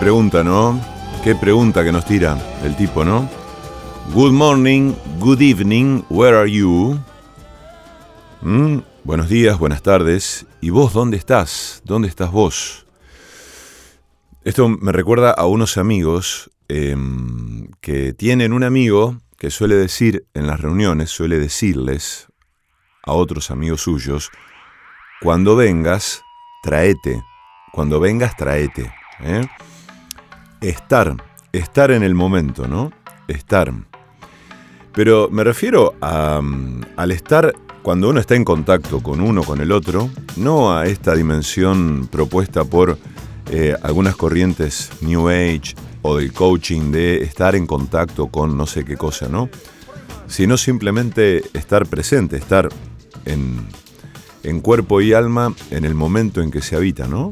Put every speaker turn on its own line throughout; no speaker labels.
Pregunta, ¿no? Qué pregunta que nos tira el tipo, ¿no? Good morning, good evening, where are you? Mm, buenos días, buenas tardes. ¿Y vos dónde estás? ¿Dónde estás vos? Esto me recuerda a unos amigos em, que tienen un amigo que suele decir en las reuniones, suele decirles a otros amigos suyos, cuando vengas, traete. Cuando vengas, traete. ¿eh? Estar, estar en el momento, ¿no? Estar. Pero me refiero a, al estar cuando uno está en contacto con uno, con el otro, no a esta dimensión propuesta por eh, algunas corrientes New Age o del coaching de estar en contacto con no sé qué cosa, ¿no? Sino simplemente estar presente, estar en, en cuerpo y alma en el momento en que se habita, ¿no?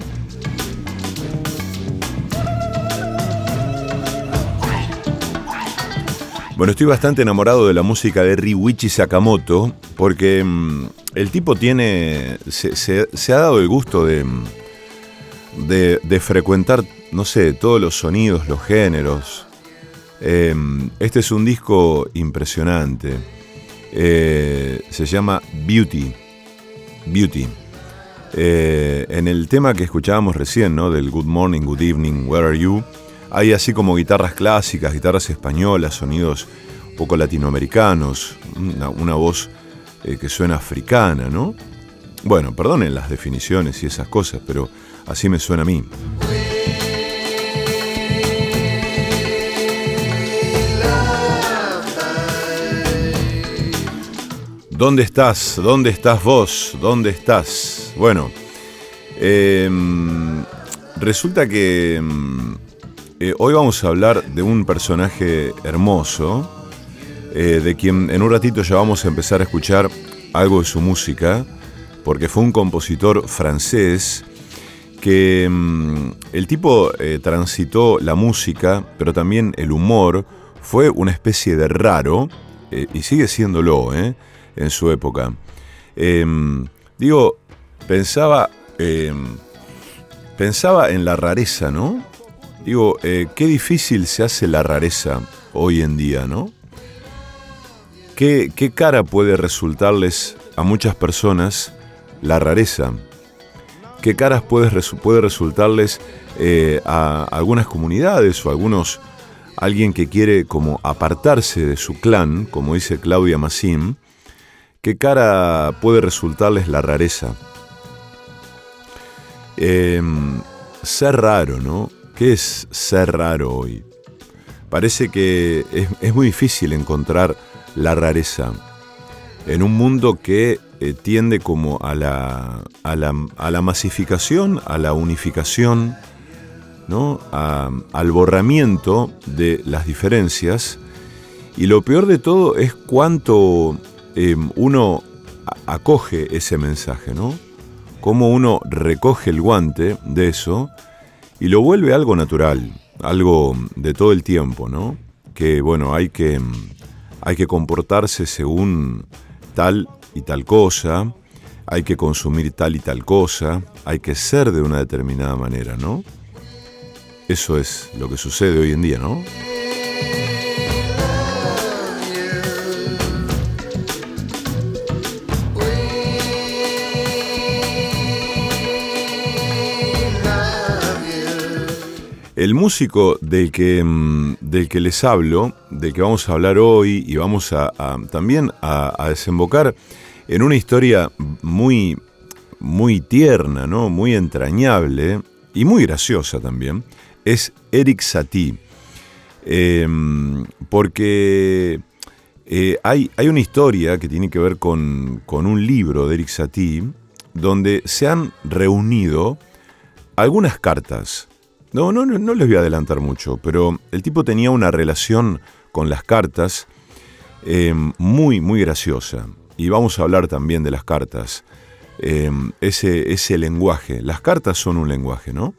Bueno, estoy bastante enamorado de la música de Ryuichi Sakamoto porque mm, el tipo tiene. Se, ha dado el gusto de, de, frecuentar, no sé, todos los sonidos, los géneros. Em, este es un disco impresionante. Eh, se llama Beauty. Beauty. Eh, en el tema que escuchábamos recién, ¿no? Del Good Morning, Good Evening, Where Are You? Hay así como guitarras clásicas, guitarras españolas, sonidos un poco latinoamericanos, una, voz eh, que suena africana, ¿no? Bueno, perdonen las definiciones y esas cosas, pero así me suena a mí. ¿Dónde estás? ¿Dónde estás vos? ¿Dónde estás? Bueno, em, resulta que em, eh, hoy vamos a hablar de un personaje hermoso, eh, de quien en un ratito ya vamos a empezar a escuchar algo de su música, porque fue un compositor francés que mm, el tipo eh, transitó la música, pero también el humor, fue una especie de raro, y sigue siéndolo en su época. Em, digo, pensaba, em, pensaba en la rareza, ¿no? Digo, eh, qué difícil se hace la rareza hoy en día, ¿no? ¿Qué, cara puede resultarles a muchas personas la rareza? ¿Qué caras puede, puede resultarles eh, a algunas comunidades o a algunos, alguien que quiere como apartarse de su clan, como dice Claudia Massim? ¿Qué cara puede resultarles la rareza? Em, ser raro, ¿no? ¿Qué es ser raro hoy? Parece que es, muy difícil encontrar la rareza en un mundo que eh, tiende como a la, a la, masificación, a la unificación, ¿no? al borramiento de las diferencias. Y lo peor de todo es cuánto em, uno acoge ese mensaje, ¿no? Cómo uno recoge el guante de eso y lo vuelve algo natural, algo de todo el tiempo, ¿no? Que bueno, hay que, hay que comportarse según tal y tal cosa, hay que consumir tal y tal cosa, hay que ser de una determinada manera, ¿no? Eso es lo que sucede hoy en día, ¿no? El músico del que, mm, del que les hablo, del que vamos a hablar hoy y vamos a, también a, desembocar en una historia muy, muy tierna, ¿no? muy entrañable y muy graciosa también, es Eric Satie. Em, porque eh, hay, hay, una historia que tiene que ver con, con un libro de Eric Satie, donde se han reunido algunas cartas no, no, no, les voy a adelantar mucho, pero el tipo tenía una relación con las cartas em, muy, muy graciosa. Y vamos a hablar también de las cartas. Em, ese, ese lenguaje. Las cartas son un lenguaje, ¿no?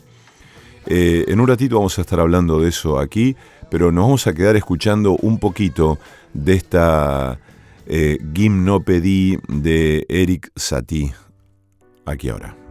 Eh, en un ratito vamos a estar hablando de eso aquí, pero nos vamos a quedar escuchando un poquito de esta eh, gimnopedí de Eric Satie. Aquí ahora.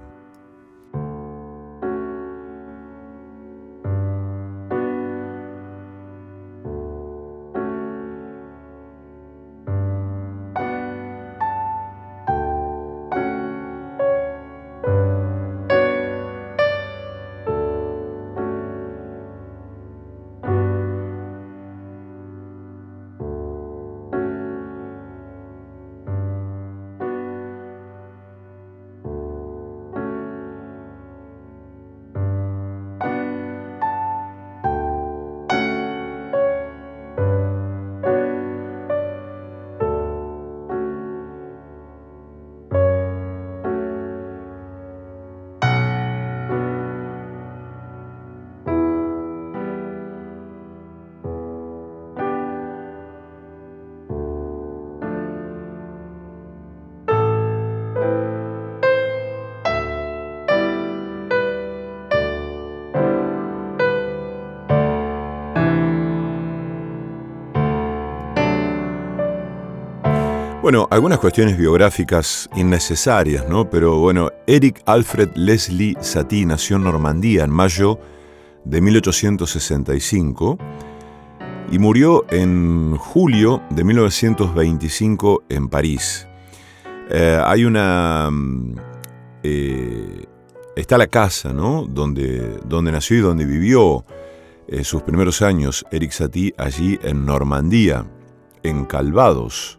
Bueno, algunas cuestiones biográficas innecesarias, ¿no? Pero bueno, Eric Alfred Leslie Satie nació en Normandía en mayo de 1865 y murió en julio de 1925 en París. Eh, hay una... Mm, eh, está la casa, ¿no? Donde, donde nació y donde vivió eh, sus primeros años Eric Satie, allí en Normandía, en Calvados.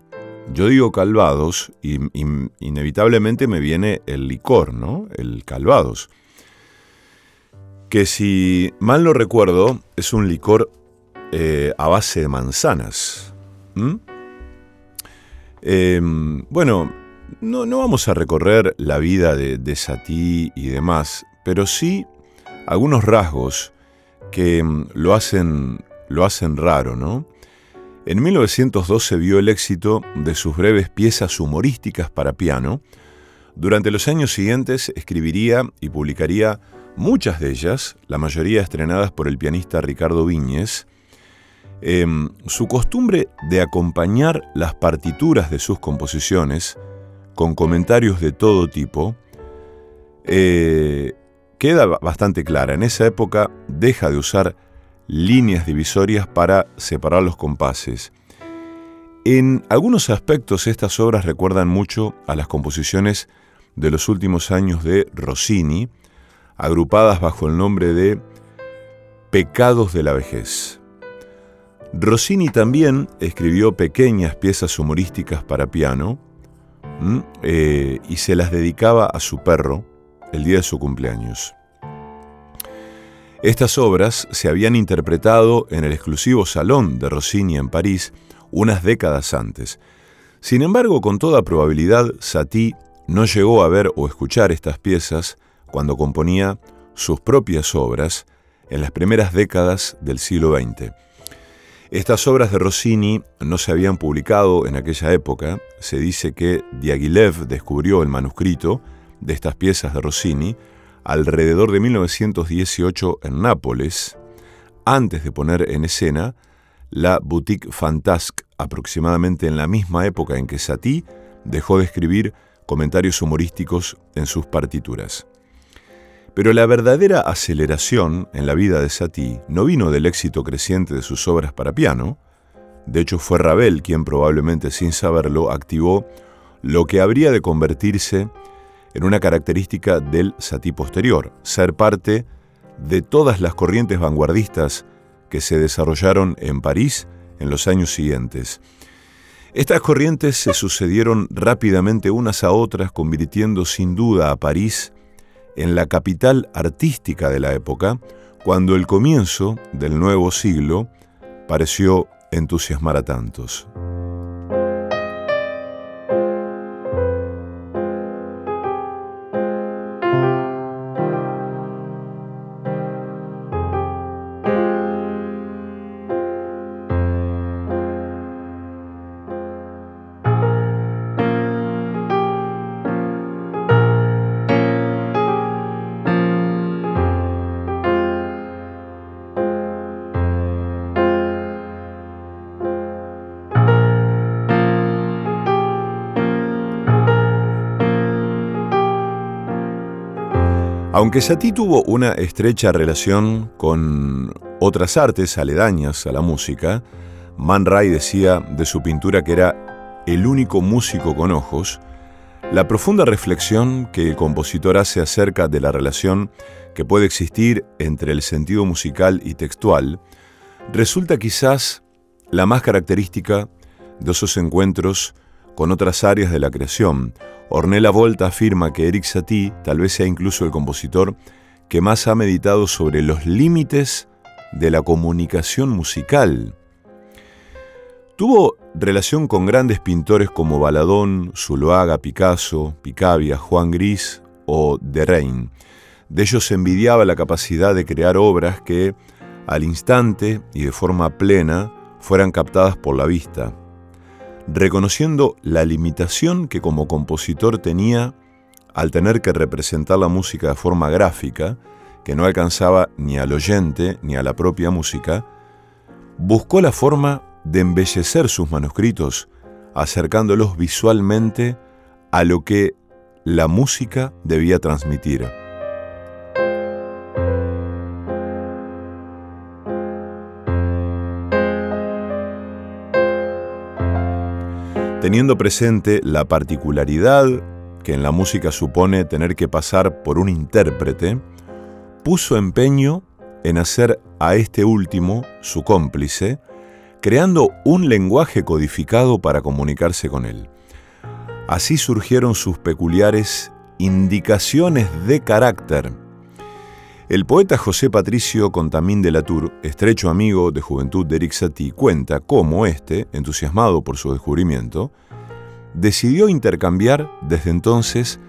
Yo digo Calvados y, inevitablemente me viene el licor, ¿no? El Calvados. Que si mal no recuerdo, es un licor eh, a base de manzanas. Em, bueno, no, no, vamos a recorrer la vida de, de Satie y demás, pero sí algunos rasgos que em, lo hacen, lo hacen raro, ¿no? En 1912 vio el éxito de sus breves piezas humorísticas para piano. Durante los años siguientes escribiría y publicaría muchas de ellas, la mayoría estrenadas por el pianista Ricardo Viñez, Em, su costumbre de acompañar las partituras de sus composiciones con comentarios de todo tipo eh, queda bastante clara. En esa época deja de usar líneas divisorias para separar los compases. En algunos aspectos estas obras recuerdan mucho a las composiciones de los últimos años de Rossini, agrupadas bajo el nombre de Pecados de la vejez. Rossini también escribió pequeñas piezas humorísticas para piano eh, y se las dedicaba a su perro el día de su cumpleaños. Estas obras se habían interpretado en el exclusivo salón de Rossini en París unas décadas antes. Sin embargo, con toda probabilidad, Satie no llegó a ver o escuchar estas piezas cuando componía sus propias obras en las primeras décadas del siglo XX. Estas obras de Rossini no se habían publicado en aquella época. Se dice que Diaghilev descubrió el manuscrito de estas piezas de Rossini alrededor de 1918 en Nápoles, antes de poner en escena la Boutique Fantasque, aproximadamente en la misma época en que Satie dejó de escribir comentarios humorísticos en sus partituras. Pero la verdadera aceleración en la vida de Satie no vino del éxito creciente de sus obras para piano, de hecho fue Ravel quien probablemente sin saberlo activó lo que habría de convertirse en una característica del Satie posterior, ser parte de todas las corrientes vanguardistas que se desarrollaron en París en los años siguientes. Estas corrientes se sucedieron rápidamente unas a otras, convirtiendo sin duda a París en la capital artística de la época, cuando el comienzo del nuevo siglo pareció entusiasmar a tantos. Aunque Satie tuvo una estrecha relación con otras artes aledañas a la música, Man Ray decía de su pintura que era el único músico con ojos, la profunda reflexión que el compositor hace acerca de la relación que puede existir entre el sentido musical y textual resulta quizás la más característica de esos encuentros con otras áreas de la creación, Ornella Volta afirma que Eric Satie tal vez sea incluso el compositor que más ha meditado sobre los límites de la comunicación musical. Tuvo relación con grandes pintores como Baladón, Zuloaga, Picasso, Picabia, Juan Gris o Derain. De ellos envidiaba la capacidad de crear obras que, al instante y de forma plena, fueran captadas por la vista reconociendo la limitación que como compositor tenía al tener que representar la música de forma gráfica, que no alcanzaba ni al oyente ni a la propia música, buscó la forma de embellecer sus manuscritos acercándolos visualmente a lo que la música debía transmitir. Teniendo presente la particularidad que en la música supone tener que pasar por un intérprete, puso empeño en hacer a este último su cómplice, creando un lenguaje codificado para comunicarse con él. Así surgieron sus peculiares indicaciones de carácter. El poeta José Patricio Contamín de la Tour, estrecho amigo de juventud de Eric Satie, cuenta cómo éste, entusiasmado por su descubrimiento, decidió intercambiar desde entonces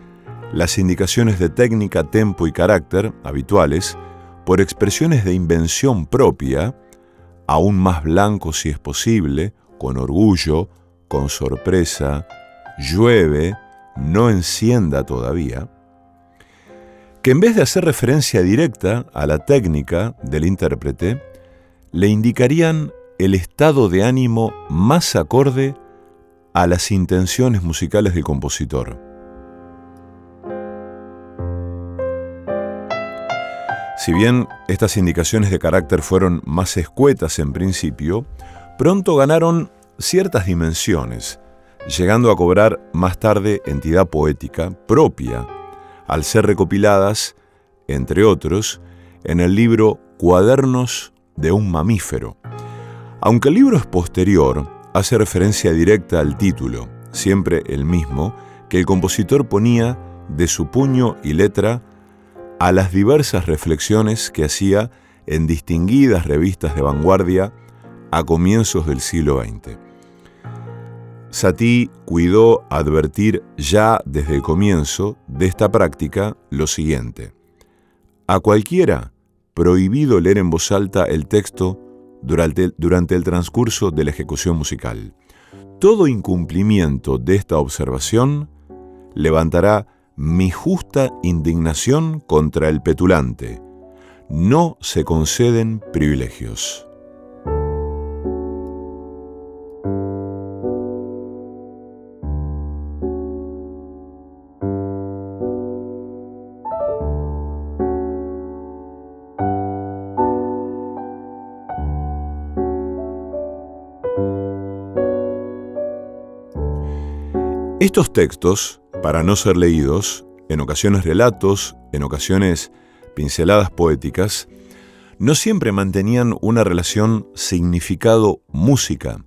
las indicaciones de técnica, tempo y carácter habituales por expresiones de invención propia, aún más blanco si es posible, con orgullo, con sorpresa, llueve, no encienda todavía, que en vez de hacer referencia directa a la técnica del intérprete, le indicarían el estado de ánimo más acorde a las intenciones musicales del compositor. Si bien estas indicaciones de carácter fueron más escuetas en principio, pronto ganaron ciertas dimensiones, llegando a cobrar más tarde entidad poética propia, al ser recopiladas, entre otros, en el libro Cuadernos de un mamífero. Aunque el libro es posterior, hace referencia directa al título, siempre el mismo, que el compositor ponía de su puño y letra a las diversas reflexiones que hacía en distinguidas revistas de vanguardia a comienzos del siglo XX. Satie cuidó advertir ya desde el comienzo de esta práctica lo siguiente. A cualquiera prohibido leer en voz alta el texto durante, durante el transcurso de la ejecución musical. Todo incumplimiento de esta observación levantará mi justa indignación contra el petulante. No se conceden privilegios. Estos textos para no ser leídos, en ocasiones relatos, en ocasiones pinceladas poéticas, no siempre mantenían una relación significado-música,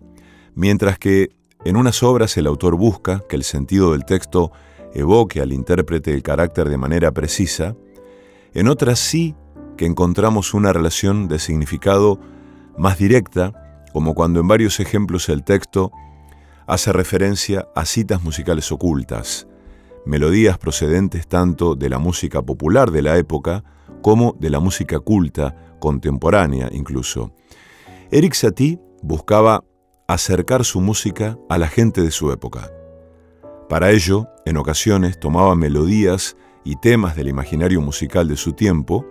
mientras que en unas obras el autor busca que el sentido del texto evoque al intérprete el carácter de manera precisa, en otras sí que encontramos una relación de significado más directa, como cuando en varios ejemplos el texto hace referencia a citas musicales ocultas, melodías procedentes tanto de la música popular de la época como de la música culta, contemporánea incluso. Eric Satie buscaba acercar su música a la gente de su época. Para ello, en ocasiones tomaba melodías y temas del imaginario musical de su tiempo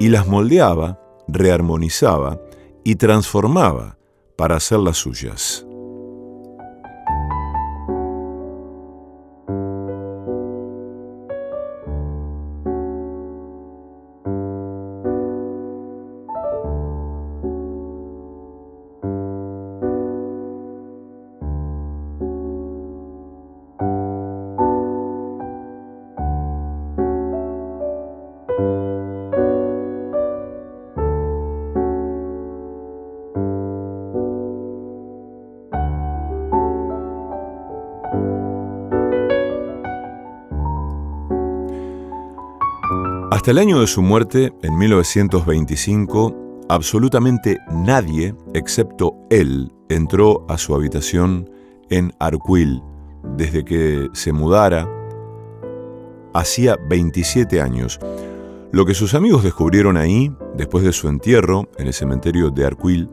y las moldeaba, rearmonizaba y transformaba para hacerlas suyas. Hasta el año de su muerte, en 1925, absolutamente nadie, excepto él, entró a su habitación en Arcuil desde que se mudara hacía 27 años. Lo que sus amigos descubrieron ahí, después de su entierro en el cementerio de Arcuil,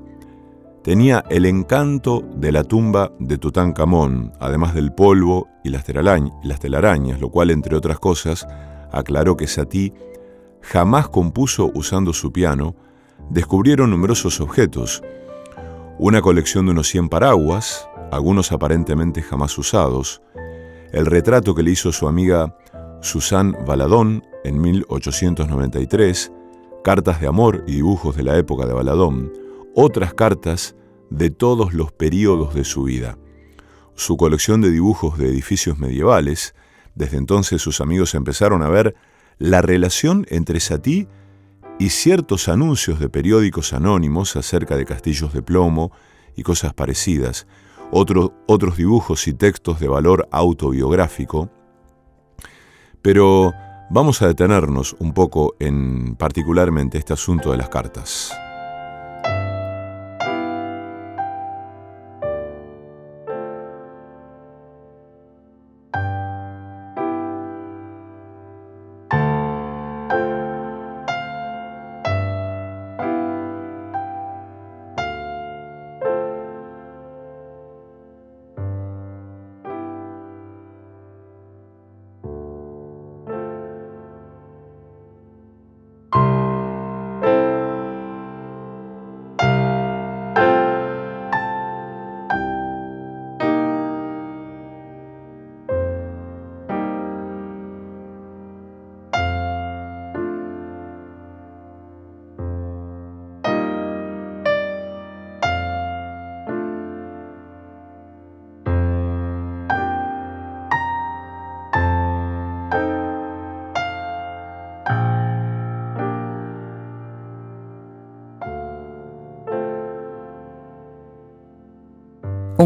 tenía el encanto de la tumba de Tutankamón, además del polvo y las telarañas, lo cual, entre otras cosas, aclaró que Satie jamás compuso usando su piano, descubrieron numerosos objetos, una colección de unos 100 paraguas, algunos aparentemente jamás usados, el retrato que le hizo su amiga Suzanne Baladón en 1893, cartas de amor y dibujos de la época de Baladón, otras cartas de todos los periodos de su vida. Su colección de dibujos de edificios medievales, desde entonces sus amigos empezaron a ver la relación entre Satie y ciertos anuncios de periódicos anónimos acerca de castillos de plomo y cosas parecidas, otros dibujos y textos de valor autobiográfico, pero vamos a detenernos un poco en particularmente este asunto de las cartas.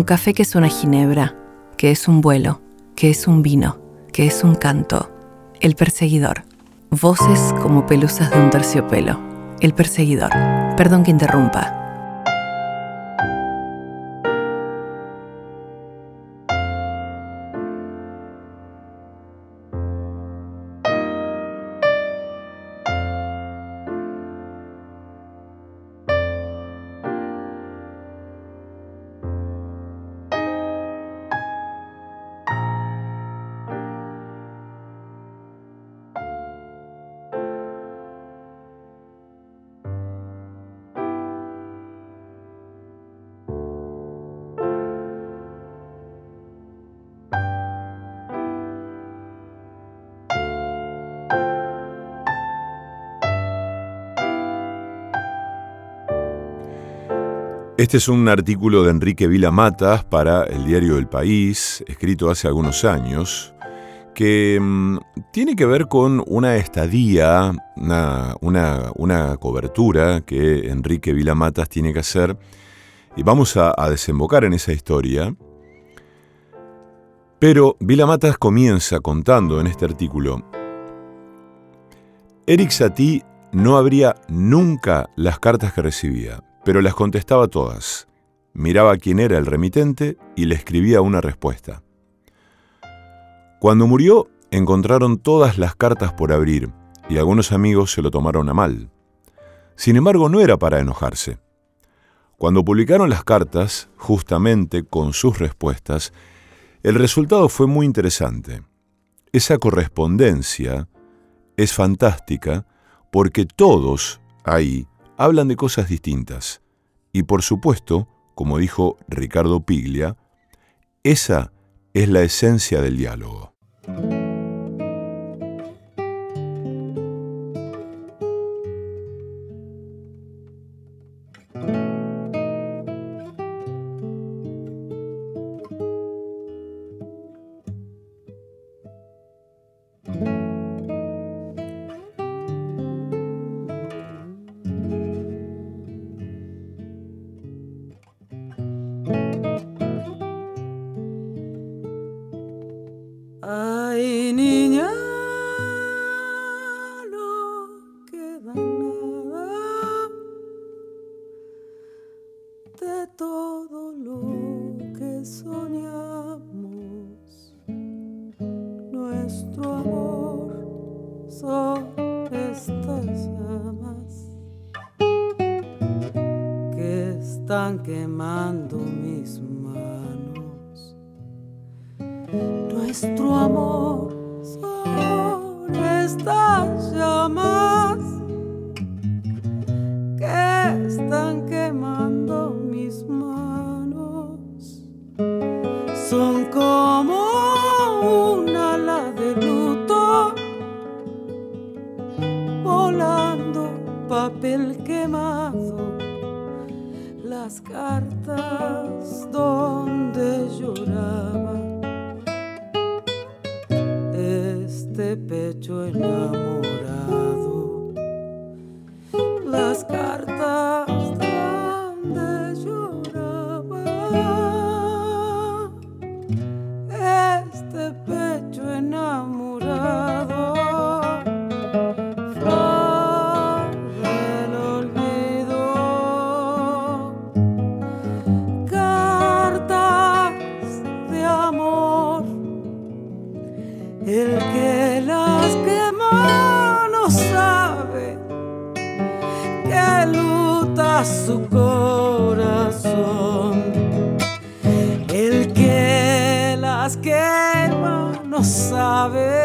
Café que es una ginebra, que es un vuelo, que es un vino, que es un canto. El perseguidor. Voces como pelusas de un terciopelo. El perseguidor. Perdón que interrumpa.
Este es un artículo de Enrique Vila Matas para el diario El País, escrito hace algunos años, que mm, tiene que ver con una estadía, una, cobertura que Enrique Vila Matas tiene que hacer, y vamos a, a desembocar en esa historia. Pero Vila Matas comienza contando en este artículo, Eric Satie no abría nunca las cartas que recibía pero las contestaba todas. Miraba quién era el remitente y le escribía una respuesta. Cuando murió, encontraron todas las cartas por abrir y algunos amigos se lo tomaron a mal. Sin embargo, no era para enojarse. Cuando publicaron las cartas, justamente con sus respuestas, el resultado fue muy interesante. Esa correspondencia es fantástica porque todos ahí hablan de cosas distintas. Y por supuesto, como dijo Ricardo Piglia, esa es la esencia del diálogo.
Su corazón. El que las quema no sabe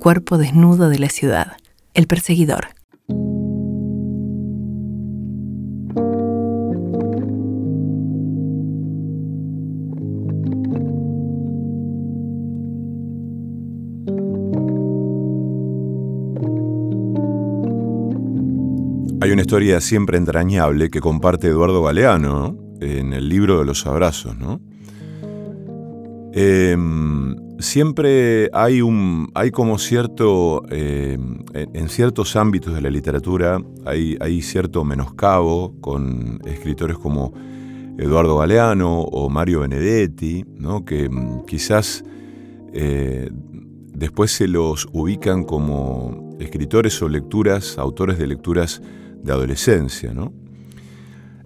cuerpo desnudo de la ciudad. El perseguidor.
Hay una historia siempre entrañable que comparte Eduardo Galeano ¿no? en el libro de los abrazos, ¿no? Em, siempre hay un. hay como cierto. em, en, ciertos ámbitos de la literatura hay, hay cierto menoscabo con escritores como Eduardo Galeano o Mario Benedetti, ¿no? que mm, quizás eh, después se los ubican como escritores o lecturas, autores de lecturas de adolescencia, ¿no?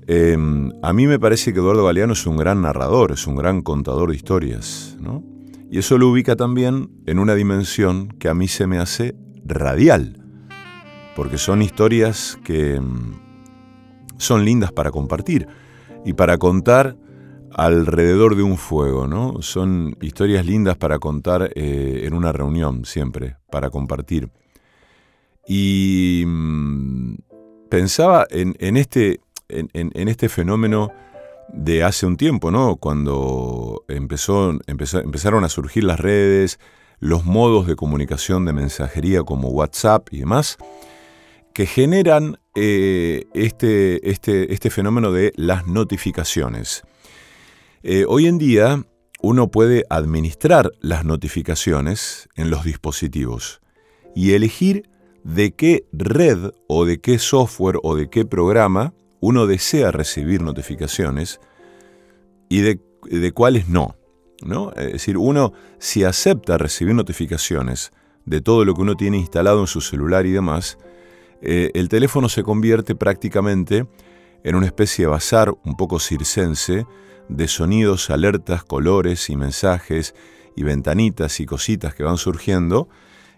Eh, a mí me parece que Eduardo Galeano es un gran narrador, es un gran contador de historias, ¿no? Y eso lo ubica también en una dimensión que a mí se me hace radial, porque son historias que mm, son lindas para compartir y para contar alrededor de un fuego, ¿no? Son historias lindas para contar eh, en una reunión siempre, para compartir. Y mm, pensaba en, en este, en, este fenómeno de hace un tiempo, ¿no? Cuando empezó- empezaron a surgir las redes, los modos de comunicación de mensajería como WhatsApp y demás, que generan eh, este, este, este fenómeno de las notificaciones. Eh, hoy en día uno puede administrar las notificaciones en los dispositivos y elegir de qué red o de qué software o de qué programa uno desea recibir notificaciones y de, cuáles no, no. Es decir, uno si acepta recibir notificaciones de todo lo que uno tiene instalado en su celular y demás, eh, el teléfono se convierte prácticamente en una especie de bazar un poco circense de sonidos, alertas, colores y mensajes y ventanitas y cositas que van surgiendo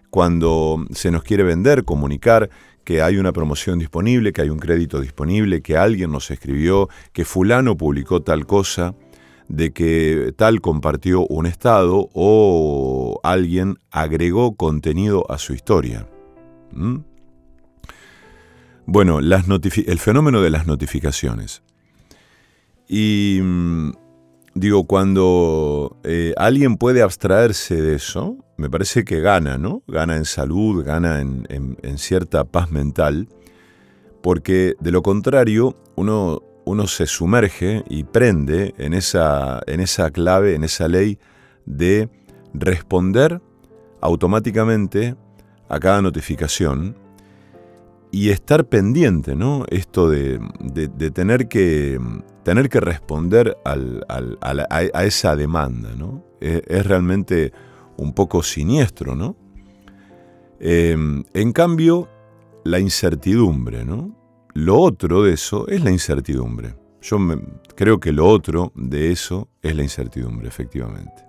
cuando se nos quiere vender, comunicar que hay una promoción disponible, que hay un crédito disponible, que alguien nos escribió, que fulano publicó tal cosa, de que tal compartió un estado o alguien agregó contenido a su historia. ¿Mm? Bueno, el fenómeno de las notificaciones. Y mm, digo, cuando eh, alguien puede abstraerse de eso, me parece que gana, ¿no? Gana en salud, gana en, cierta paz mental, porque de lo contrario, uno, uno se sumerge y prende en esa, en esa clave, en esa ley de responder automáticamente a cada notificación y estar pendiente, ¿no? Esto de, tener, que, tener que responder a, esa demanda, ¿no? Es, realmente un poco siniestro, ¿no? Em, en cambio, la incertidumbre, ¿no? Lo otro de eso es la incertidumbre. Yo creo que lo otro de eso es la incertidumbre, efectivamente.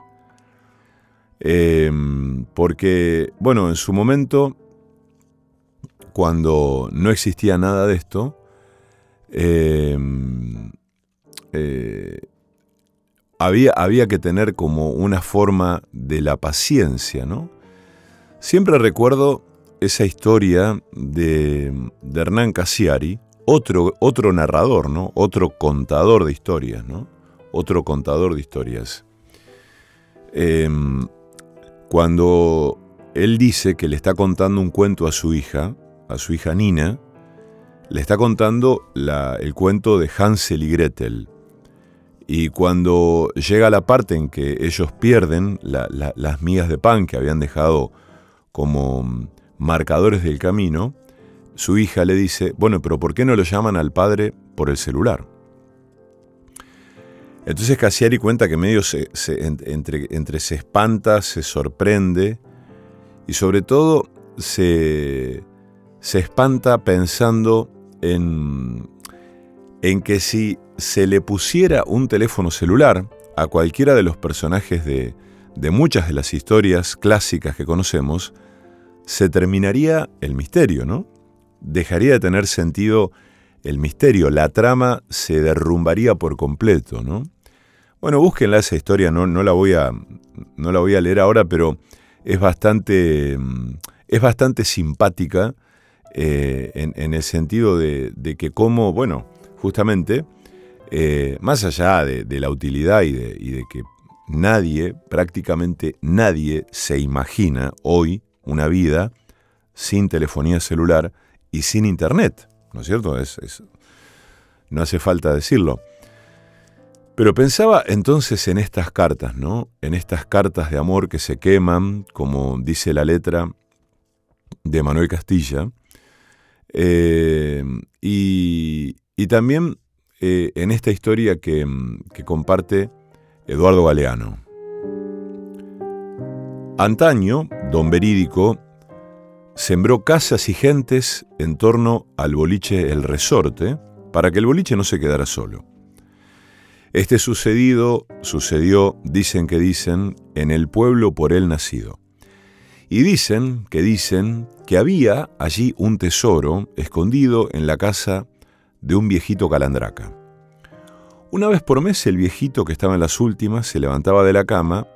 Em, porque, bueno, en su momento cuando no existía nada de esto, em, eh, había, había, que tener como una forma de la paciencia, ¿no? Siempre recuerdo esa historia de, Hernán Casiari, otro, otro narrador, ¿no? Otro contador de historias, ¿no? Otro contador de historias. Em, cuando él dice que le está contando un cuento a su hija, a su hija Nina, le está contando el cuento de Hansel y Gretel. Y cuando llega la parte en que ellos pierden las migas de pan que habían dejado como marcadores del camino, su hija le dice, bueno, pero ¿por qué no lo llaman al padre por el celular? Entonces Cassiari cuenta que medio se, entre, entre se espanta, se sorprende y sobre todo se, se espanta pensando en, en que si se le pusiera un teléfono celular a cualquiera de los personajes de, muchas de las historias clásicas que conocemos, se terminaría el misterio, ¿no? Dejaría de tener sentido el misterio, la trama se derrumbaría por completo, ¿no? Bueno, búsquenla esa historia, no, la, voy a, no la voy a leer ahora, pero es bastante, es bastante simpática eh, en, el sentido de, que como, bueno, justamente, eh, más allá de, la utilidad y de, que nadie, prácticamente nadie, se imagina hoy una vida sin telefonía celular y sin internet, ¿no es cierto? Es, no hace falta decirlo. Pero pensaba entonces en estas cartas, ¿no? En estas cartas de amor que se queman, como dice la letra de Manuel Castilla, eh, y, también eh, en esta historia que, que comparte Eduardo Galeano. Antaño, don Verídico sembró casas y gentes en torno al boliche El Resorte para que el boliche no se quedara solo. Este sucedido sucedió, dicen que dicen, en el pueblo por él nacido. Y dicen que dicen que había allí un tesoro escondido en la casa de un viejito calandraca. Una vez por mes el viejito que estaba en las últimas se levantaba de la cama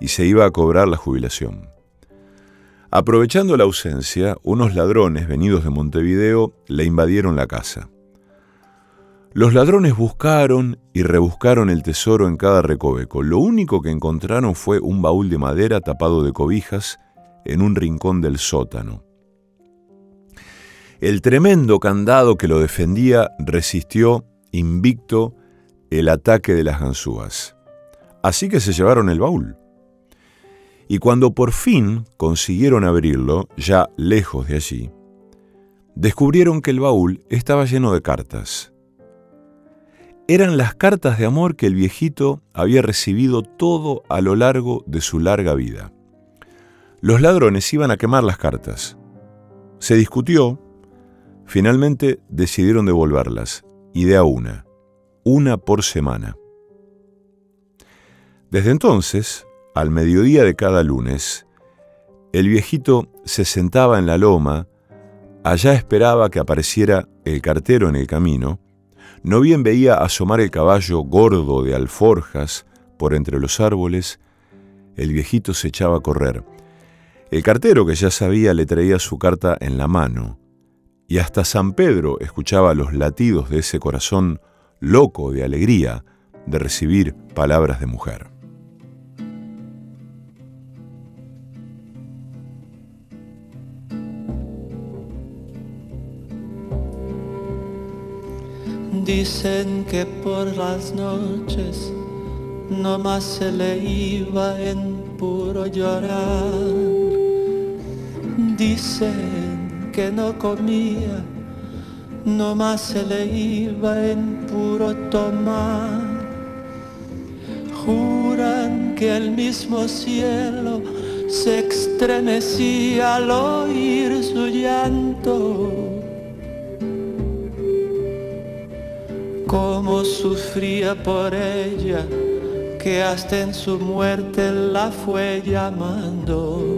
y se iba a cobrar la jubilación. Aprovechando la ausencia, unos ladrones venidos de Montevideo le invadieron la casa. Los ladrones buscaron y rebuscaron el tesoro en cada recoveco. Lo único que encontraron fue un baúl de madera tapado de cobijas en un rincón del sótano. El tremendo candado que lo defendía resistió invicto el ataque de las ganzúas. Así que se llevaron el baúl. Y cuando por fin consiguieron abrirlo, ya lejos de allí, descubrieron que el baúl estaba lleno de cartas. Eran las cartas de amor que el viejito había recibido todo a lo largo de su larga vida. Los ladrones iban a quemar las cartas. Se discutió, finalmente decidieron devolverlas, y de a una, una por semana. Desde entonces, al mediodía de cada lunes, el viejito se sentaba en la loma, allá esperaba que apareciera el cartero en el camino, no bien veía asomar el caballo gordo de alforjas por entre los árboles, el viejito se echaba a correr. El cartero, que ya sabía, le traía su carta en la mano, y hasta San Pedro escuchaba los latidos de ese corazón loco de alegría de recibir palabras de mujer.
Dicen que por las noches no más se le iba en puro llorar. Dicen que no comía, no más se le iba en puro tomar. Juran que el mismo cielo se estremecía al oír su llanto cómo sufría por ella, que hasta en su muerte la fue llamando.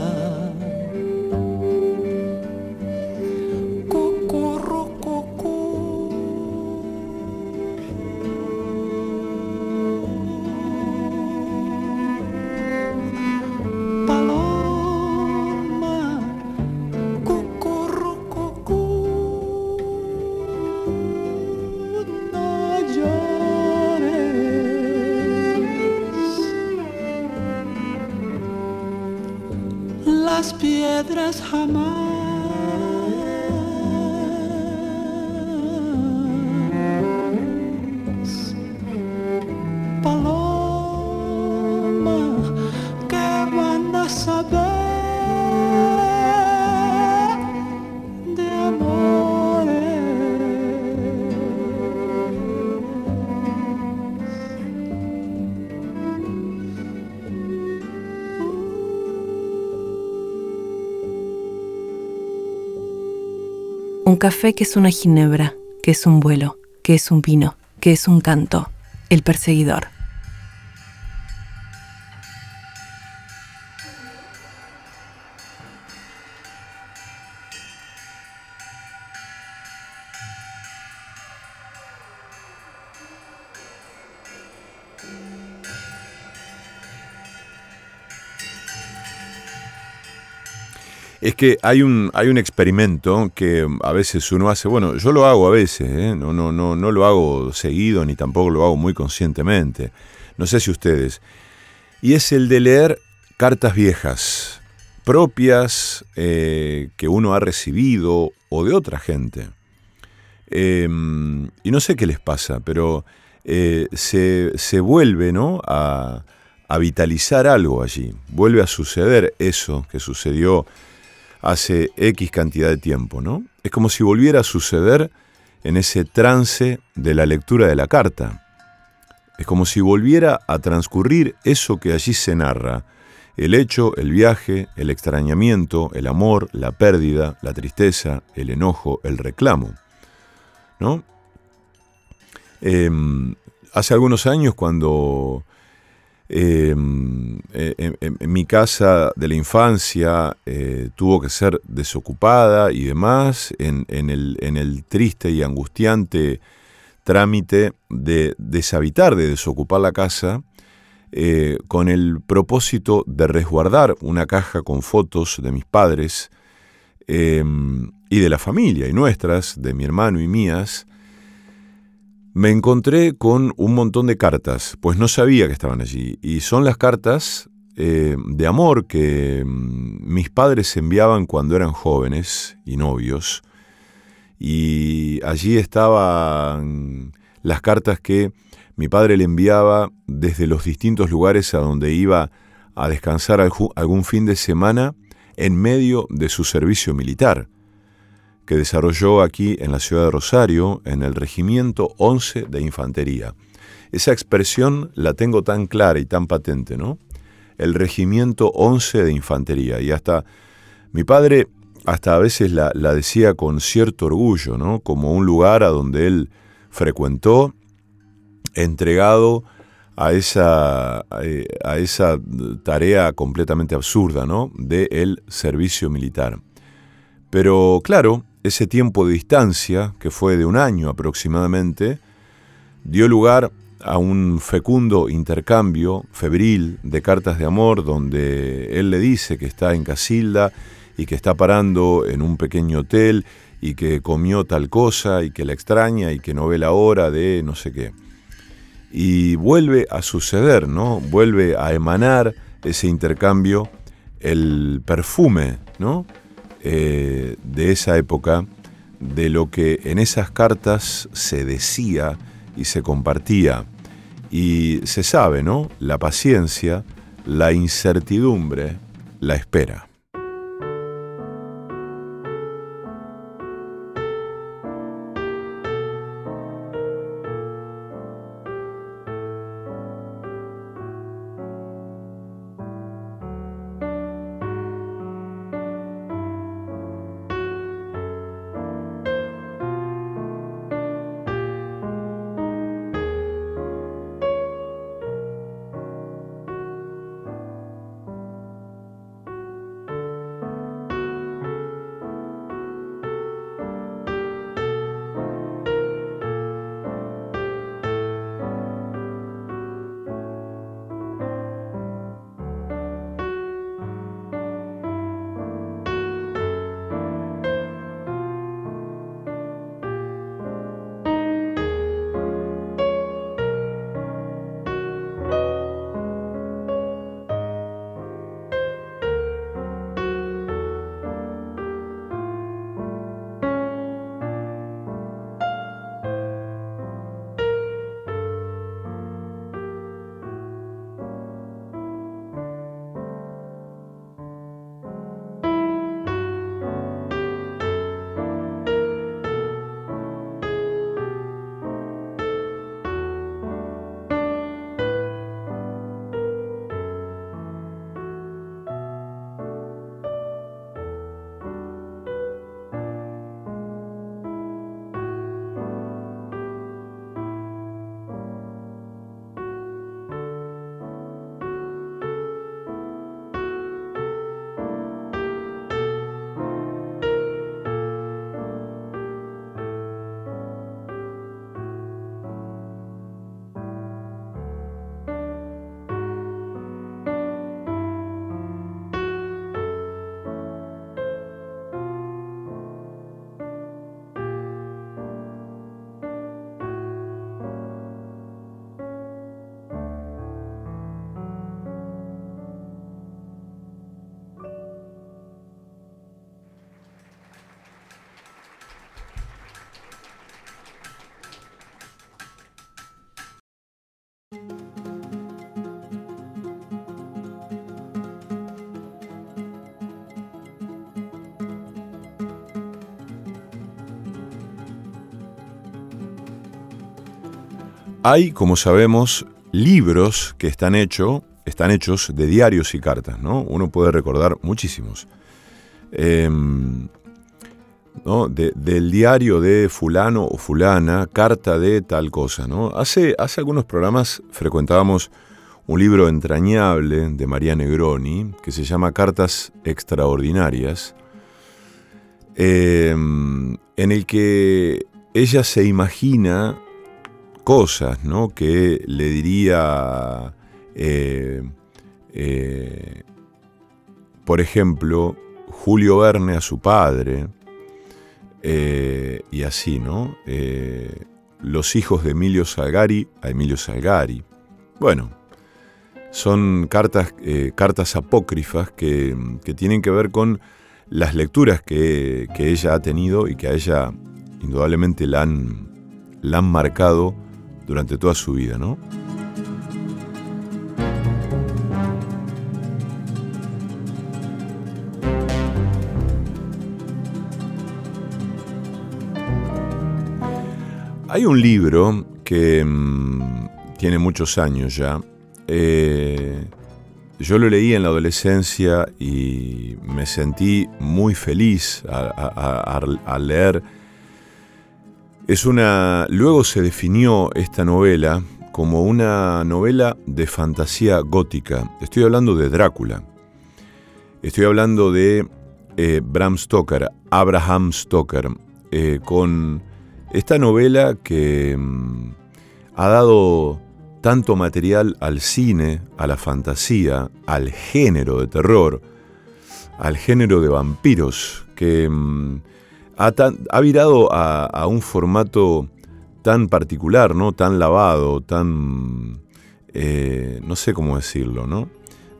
Un café que es una ginebra, que es un vuelo, que es un vino, que es un canto. El perseguidor.
Es que hay un, hay un experimento que a veces uno hace, bueno, yo lo hago a veces, ¿eh? no, no, no, no lo hago seguido ni tampoco lo hago muy conscientemente. No sé si ustedes. Y es el de leer cartas viejas, propias, eh, que uno ha recibido o de otra gente. Em, y no sé qué les pasa, pero eh, se, se, vuelve ¿no? a, a vitalizar algo allí. Vuelve a suceder eso que sucedió hace X cantidad de tiempo, ¿no? Es como si volviera a suceder en ese trance de la lectura de la carta. Es como si volviera a transcurrir eso que allí se narra, el hecho, el viaje, el extrañamiento, el amor, la pérdida, la tristeza, el enojo, el reclamo. ¿No? Em, hace algunos años cuando eh, en, mi casa de la infancia eh, tuvo que ser desocupada y demás, en, el, triste y angustiante trámite de deshabitar, de desocupar la casa, eh, con el propósito de resguardar una caja con fotos de mis padres em, y de la familia y nuestras, de mi hermano y mías, me encontré con un montón de cartas, pues no sabía que estaban allí. Y son las cartas eh, de amor que mm, mis padres enviaban cuando eran jóvenes y novios. Y allí estaban las cartas que mi padre le enviaba desde los distintos lugares a donde iba a descansar algún fin de semana en medio de su servicio militar que desarrolló aquí en la ciudad de Rosario, en el Regimiento 11 de Infantería. Esa expresión la tengo tan clara y tan patente, ¿no? El Regimiento 11 de Infantería. Y hasta mi padre hasta a veces la, decía con cierto orgullo, ¿no? Como un lugar a donde él frecuentó, entregado a esa, eh, a esa tarea completamente absurda, ¿no? De el servicio militar. Pero claro, ese tiempo de distancia, que fue de un año aproximadamente, dio lugar a un fecundo intercambio febril de cartas de amor donde él le dice que está en Casilda y que está parando en un pequeño hotel y que comió tal cosa y que la extraña y que no ve la hora de no sé qué. Y vuelve a suceder, ¿no? Vuelve a emanar ese intercambio el perfume, ¿no? Eh, de esa época, de lo que en esas cartas se decía y se compartía. Y se sabe, ¿no? La paciencia, la incertidumbre, la espera. Hay, como sabemos, libros que están, están hechos de diarios y cartas, ¿no? Uno puede recordar muchísimos. Em, del diario de fulano o fulana, carta de tal cosa. ¿no? Hace, hace algunos programas frecuentábamos un libro entrañable de María Negroni que se llama Cartas Extraordinarias, em, en el que ella se imagina cosas ¿no? que le diría, eh, eh, por ejemplo, Julio Verne a su padre, eh, y así, ¿no? Los hijos de Emilio Salgari a Emilio Salgari. Bueno, son cartas, cartas apócrifas que, tienen que ver con las lecturas que, que, ella ha tenido y que a ella indudablemente la han, la han marcado durante toda su vida, ¿no? Hay un libro que mm, tiene muchos años ya. Eh, yo lo leí en la adolescencia y me sentí muy feliz al leer. Es una. Luego se definió esta novela como una novela de fantasía gótica. Estoy hablando de Drácula. Estoy hablando de eh, Bram Stoker, Abraham Stoker, eh, con esta novela que mm, ha dado tanto material al cine, a la fantasía, al género de terror, al género de vampiros, que mm, ha, virado a, un formato tan particular, ¿no? tan lavado, tan, eh, no sé cómo decirlo, ¿no?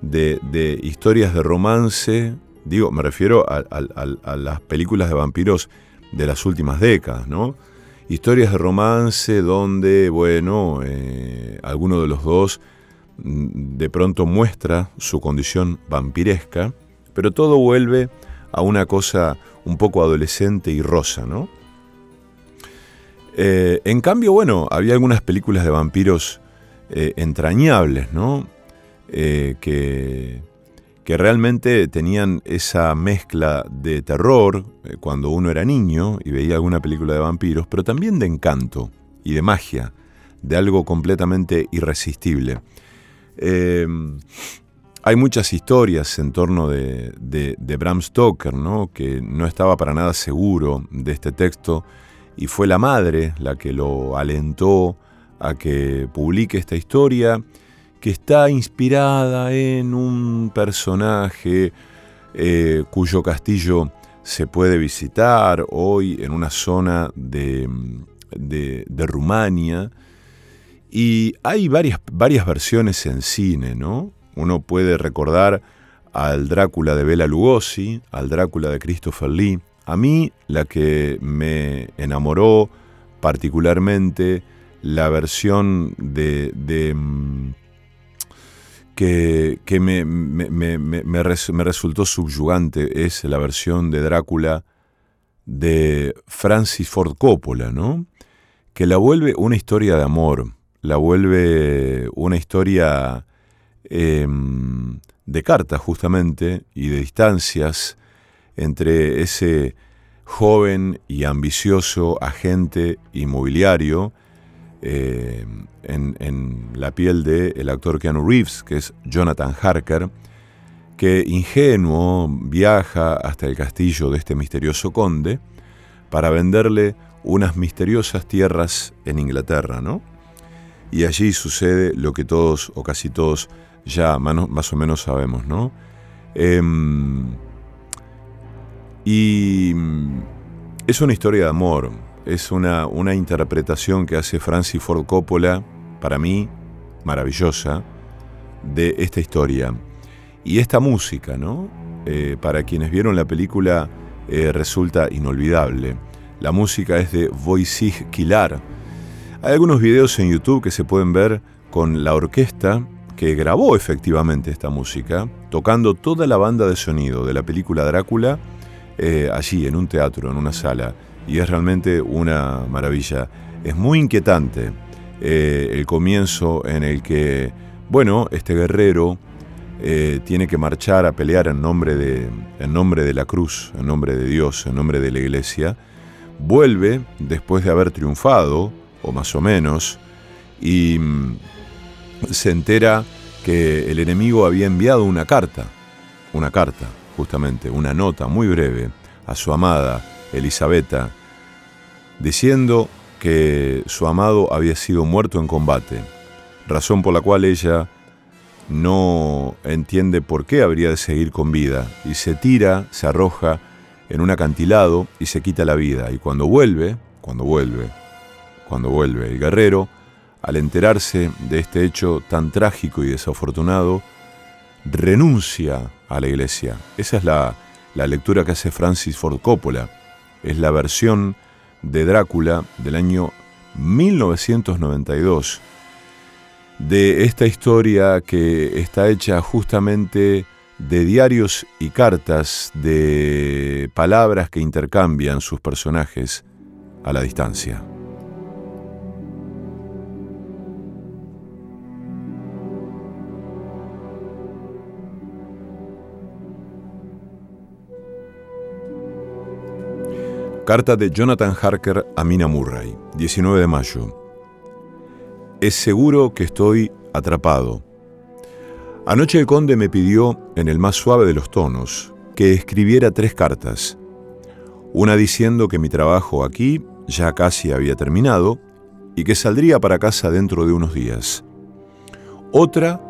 de, historias de romance, digo, me refiero a, las películas de vampiros de las últimas décadas, ¿no? historias de romance donde, bueno, eh, alguno de los dos mm, de pronto muestra su condición vampiresca, pero todo vuelve a una cosa un poco adolescente y rosa, ¿no? Eh, en cambio, bueno, había algunas películas de vampiros eh, entrañables, ¿no? que, que realmente tenían esa mezcla de terror eh, cuando uno era niño y veía alguna película de vampiros, pero también de encanto y de magia, de algo completamente irresistible. Hay muchas historias en torno de, Bram Stoker, ¿no? que no estaba para nada seguro de este texto y fue la madre la que lo alentó a que publique esta historia que está inspirada en un personaje eh, cuyo castillo se puede visitar hoy en una zona de, de, Rumania. Y hay varias, varias versiones en cine, ¿no? Uno puede recordar al Drácula de Bela Lugosi, al Drácula de Christopher Lee. A mí la que me enamoró particularmente la versión de, de mm, que, me, resultó subyugante es la versión de Drácula de Francis Ford Coppola, ¿no? Que la vuelve una historia de amor, la vuelve una historia em, de cartas justamente y de distancias entre ese joven y ambicioso agente inmobiliario eh, en, la piel del actor Keanu Reeves, que es Jonathan Harker, que ingenuo viaja hasta el castillo de este misterioso conde para venderle unas misteriosas tierras en Inglaterra, ¿no? Y allí sucede lo que todos o casi todos ya más o menos sabemos, ¿no? Em, y es una historia de amor, es una, una interpretación que hace Francis Ford Coppola, para mí, maravillosa, de esta historia. Y esta música, ¿no? Eh, para quienes vieron la película, eh, resulta inolvidable. La música es de Wojciech Kilar. Hay algunos videos en YouTube que se pueden ver con la orquesta que grabó efectivamente esta música, tocando toda la banda de sonido de la película Drácula eh, allí, en un teatro, en una sala y es realmente una maravilla. Es muy inquietante eh, el comienzo en el que, bueno, este guerrero eh, tiene que marchar a pelear en nombre, de, en nombre de la cruz, en nombre de Dios, en nombre de la iglesia, vuelve después de haber triunfado, o más o menos, y mm, se entera que el enemigo había enviado una carta, una carta, justamente, una nota muy breve a su amada Elisabetta, diciendo que su amado había sido muerto en combate, razón por la cual ella no entiende por qué habría de seguir con vida y se tira, se arroja en un acantilado y se quita la vida. Y cuando vuelve, cuando vuelve, cuando vuelve el guerrero, al enterarse de este hecho tan trágico y desafortunado, renuncia a la iglesia. Esa es la, la lectura que hace Francis Ford Coppola. Es la versión de Drácula del año 1992 de esta historia que está hecha justamente de diarios y cartas, de palabras que intercambian sus personajes a la distancia. Carta de Jonathan Harker a Mina Murray, 19 de mayo. Es seguro que estoy atrapado. Anoche el conde me pidió, en el más suave de los tonos, que escribiera tres cartas. Una diciendo que mi trabajo aquí ya casi había terminado y que saldría para casa dentro de unos días. Otra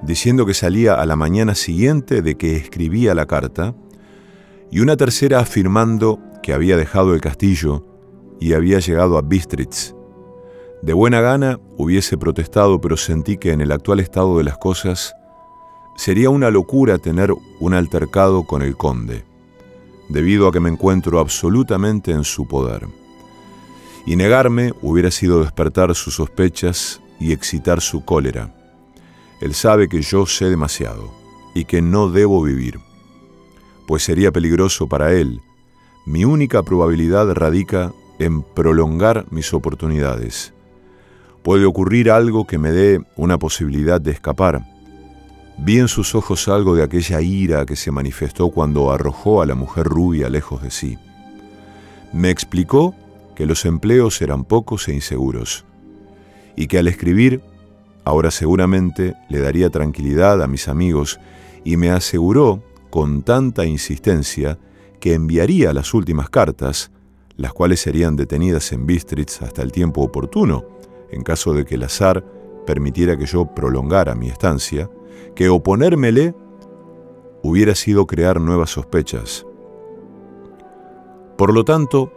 diciendo que salía a la mañana siguiente de que escribía la carta. Y una tercera afirmando que había dejado el castillo y había llegado a Bistritz. De buena gana hubiese protestado, pero sentí que en el actual estado de las cosas sería una locura tener un altercado con el conde, debido a que me encuentro absolutamente en su poder. Y negarme hubiera sido despertar sus sospechas y excitar su cólera. Él sabe que yo sé demasiado y que no debo vivir, pues sería peligroso para él mi única probabilidad radica en prolongar mis oportunidades. Puede ocurrir algo que me dé una posibilidad de escapar. Vi en sus ojos algo de aquella ira que se manifestó cuando arrojó a la mujer rubia lejos de sí. Me explicó que los empleos eran pocos e inseguros, y que al escribir, ahora seguramente le daría tranquilidad a mis amigos, y me aseguró, con tanta insistencia, que enviaría las últimas cartas, las cuales serían detenidas en Bistritz hasta el tiempo oportuno, en caso de que el azar permitiera que yo prolongara mi estancia, que oponérmele hubiera sido crear nuevas sospechas. Por lo tanto,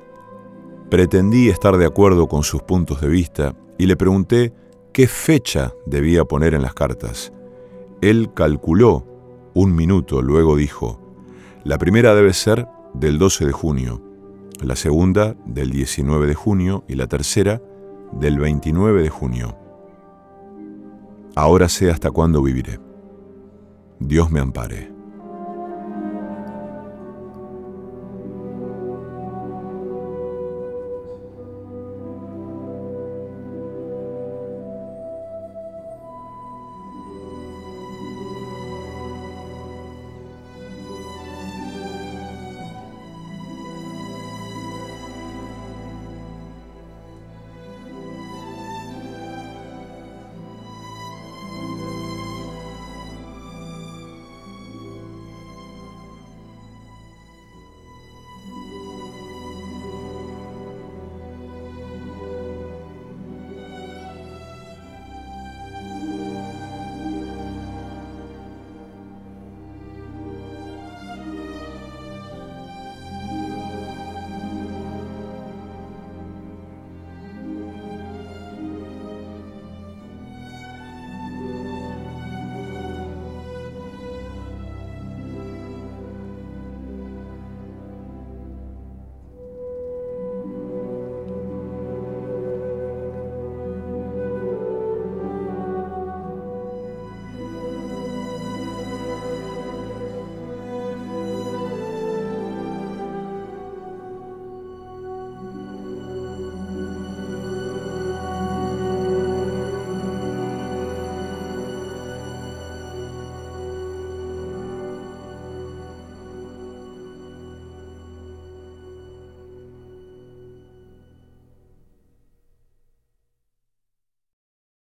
pretendí estar de acuerdo con sus puntos de vista y le pregunté qué fecha debía poner en las cartas. Él calculó un minuto, luego dijo, la primera debe ser del 12 de junio, la segunda del 19 de junio y la tercera del 29 de junio. Ahora sé hasta cuándo viviré. Dios me ampare.